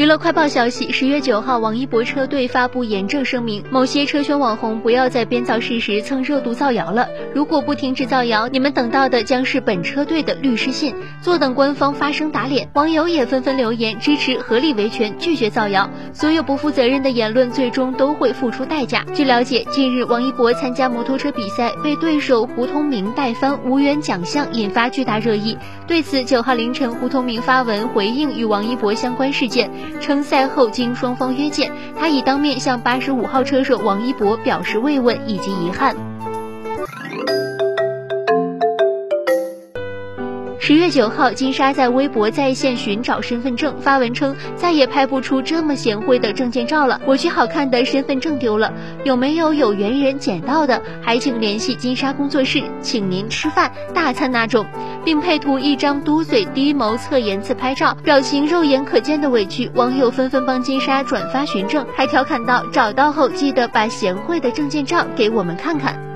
娱乐快报消息：十月九号，王一博车队发布严正声明，某些车圈网红不要再编造事实、蹭热度造谣了。如果不停止造谣，你们等到的将是本车队的律师信，坐等官方发声打脸。网友也纷纷留言支持，合理维权，拒绝造谣。所有不负责任的言论，最终都会付出代价。据了解，近日王一博参加摩托车比赛，被对手胡通明带翻，无缘奖项，引发巨大热议。对此，九号凌晨，胡通明发文回应与王一博相关事件。称赛后经双方约见，他已当面向八十五号车手王一博表示慰问以及遗憾。十月九号，金莎在微博在线寻找身份证，发文称再也拍不出这么贤惠的证件照了，我去好看的身份证丢了，有没有有缘人捡到的？还请联系金莎工作室，请您吃饭大餐那种，并配图一张嘟嘴低眸侧颜自拍照，表情肉眼可见的委屈。网友纷纷帮金莎转发寻证，还调侃道：找到后记得把贤惠的证件照给我们看看。